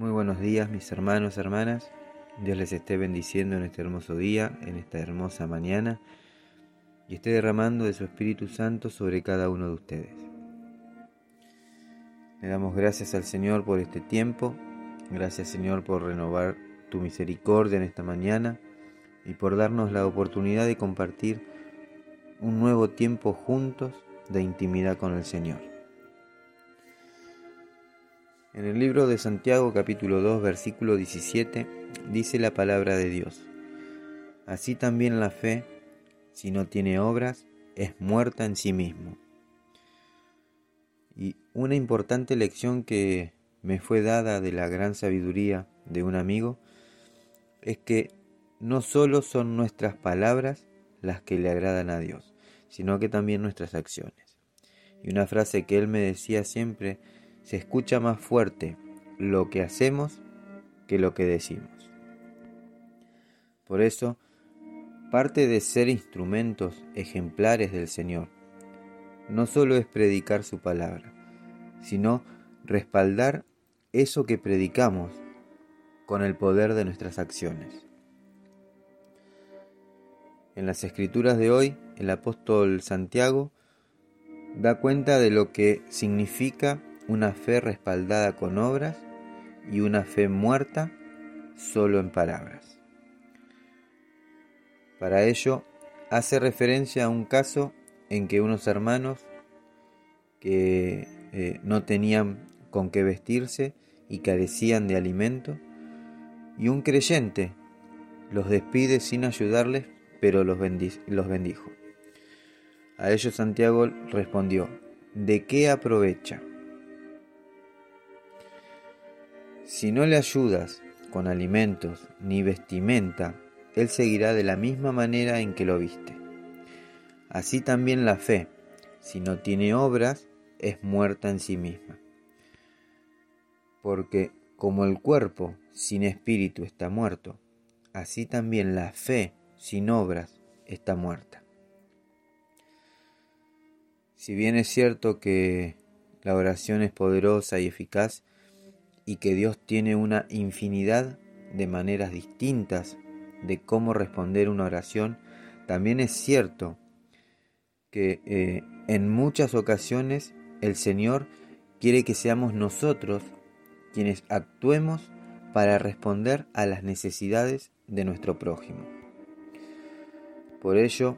Muy buenos días mis hermanos, hermanas. Dios les esté bendiciendo en este hermoso día, en esta hermosa mañana, y esté derramando de su Espíritu Santo sobre cada uno de ustedes. Le damos gracias al Señor por este tiempo, gracias Señor por renovar tu misericordia en esta mañana y por darnos la oportunidad de compartir un nuevo tiempo juntos de intimidad con el Señor. En el libro de Santiago capítulo 2 versículo 17 dice la palabra de Dios. Así también la fe, si no tiene obras, es muerta en sí mismo. Y una importante lección que me fue dada de la gran sabiduría de un amigo es que no solo son nuestras palabras las que le agradan a Dios, sino que también nuestras acciones. Y una frase que él me decía siempre se escucha más fuerte lo que hacemos que lo que decimos. Por eso, parte de ser instrumentos ejemplares del Señor no solo es predicar su palabra, sino respaldar eso que predicamos con el poder de nuestras acciones. En las escrituras de hoy, el apóstol Santiago da cuenta de lo que significa una fe respaldada con obras y una fe muerta solo en palabras. Para ello, hace referencia a un caso en que unos hermanos que eh, no tenían con qué vestirse y carecían de alimento, y un creyente los despide sin ayudarles, pero los, los bendijo. A ellos Santiago respondió, ¿de qué aprovecha? Si no le ayudas con alimentos ni vestimenta, él seguirá de la misma manera en que lo viste. Así también la fe, si no tiene obras, es muerta en sí misma. Porque como el cuerpo sin espíritu está muerto, así también la fe sin obras está muerta. Si bien es cierto que la oración es poderosa y eficaz, y que Dios tiene una infinidad de maneras distintas de cómo responder una oración, también es cierto que eh, en muchas ocasiones el Señor quiere que seamos nosotros quienes actuemos para responder a las necesidades de nuestro prójimo. Por ello,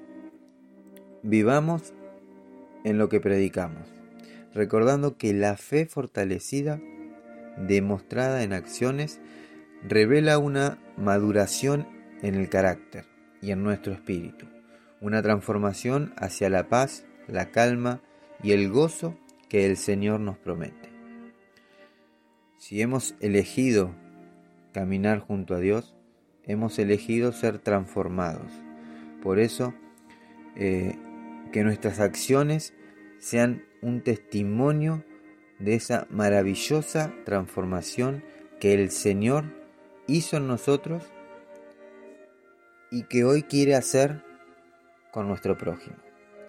vivamos en lo que predicamos, recordando que la fe fortalecida demostrada en acciones, revela una maduración en el carácter y en nuestro espíritu, una transformación hacia la paz, la calma y el gozo que el Señor nos promete. Si hemos elegido caminar junto a Dios, hemos elegido ser transformados. Por eso, eh, que nuestras acciones sean un testimonio de esa maravillosa transformación que el Señor hizo en nosotros y que hoy quiere hacer con nuestro prójimo.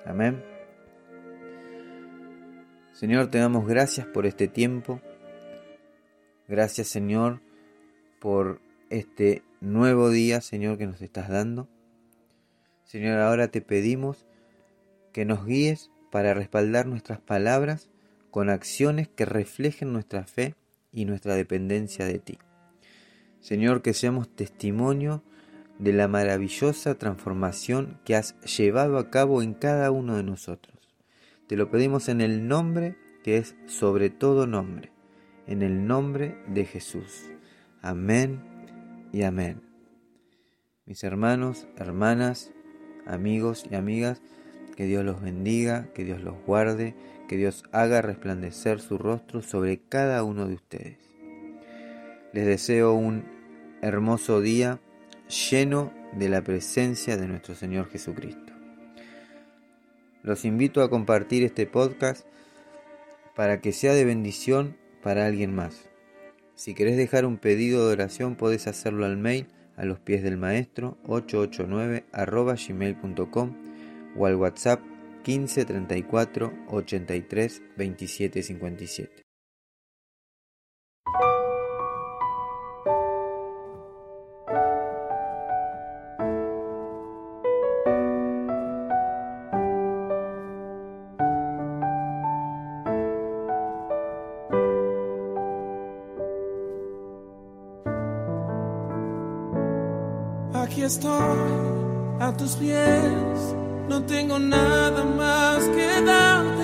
Amén. Señor, te damos gracias por este tiempo. Gracias, Señor, por este nuevo día, Señor, que nos estás dando. Señor, ahora te pedimos que nos guíes para respaldar nuestras palabras con acciones que reflejen nuestra fe y nuestra dependencia de ti. Señor, que seamos testimonio de la maravillosa transformación que has llevado a cabo en cada uno de nosotros. Te lo pedimos en el nombre que es sobre todo nombre, en el nombre de Jesús. Amén y amén. Mis hermanos, hermanas, amigos y amigas, que Dios los bendiga, que Dios los guarde, que Dios haga resplandecer su rostro sobre cada uno de ustedes. Les deseo un hermoso día lleno de la presencia de nuestro Señor Jesucristo. Los invito a compartir este podcast para que sea de bendición para alguien más. Si querés dejar un pedido de oración podés hacerlo al mail a los pies del maestro 889 gmail.com o al WhatsApp 15 34 83 27 57. Aquí estoy a tus pies no tengo nada más que darte.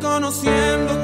Conociendo.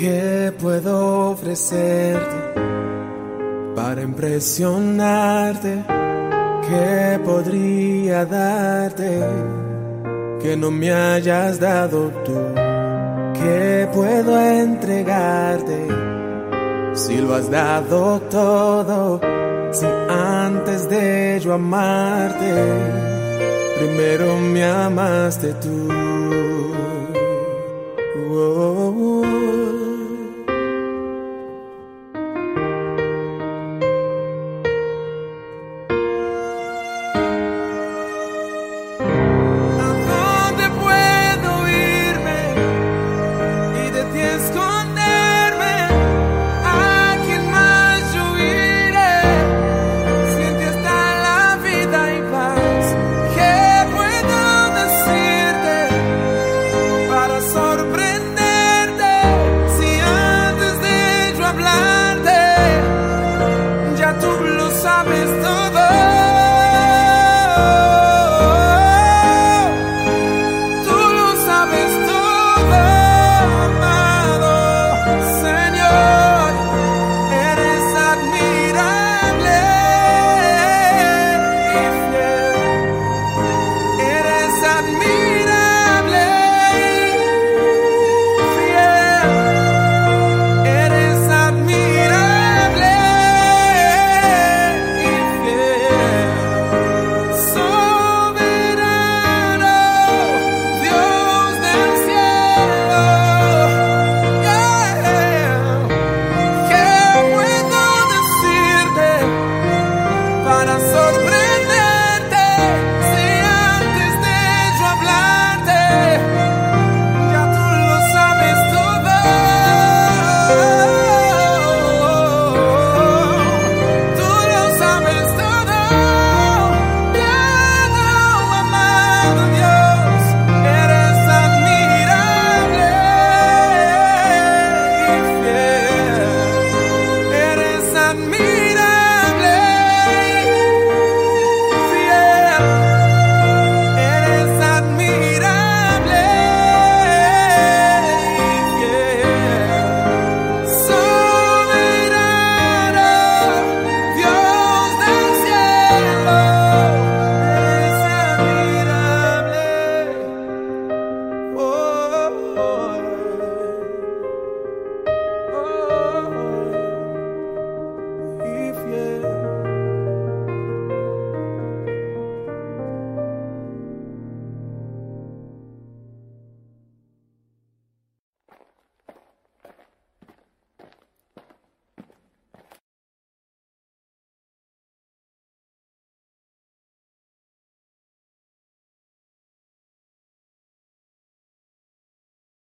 ¿Qué puedo ofrecerte para impresionarte? ¿Qué podría darte que no me hayas dado tú? ¿Qué puedo entregarte si lo has dado todo? Si antes de yo amarte, primero me amaste tú.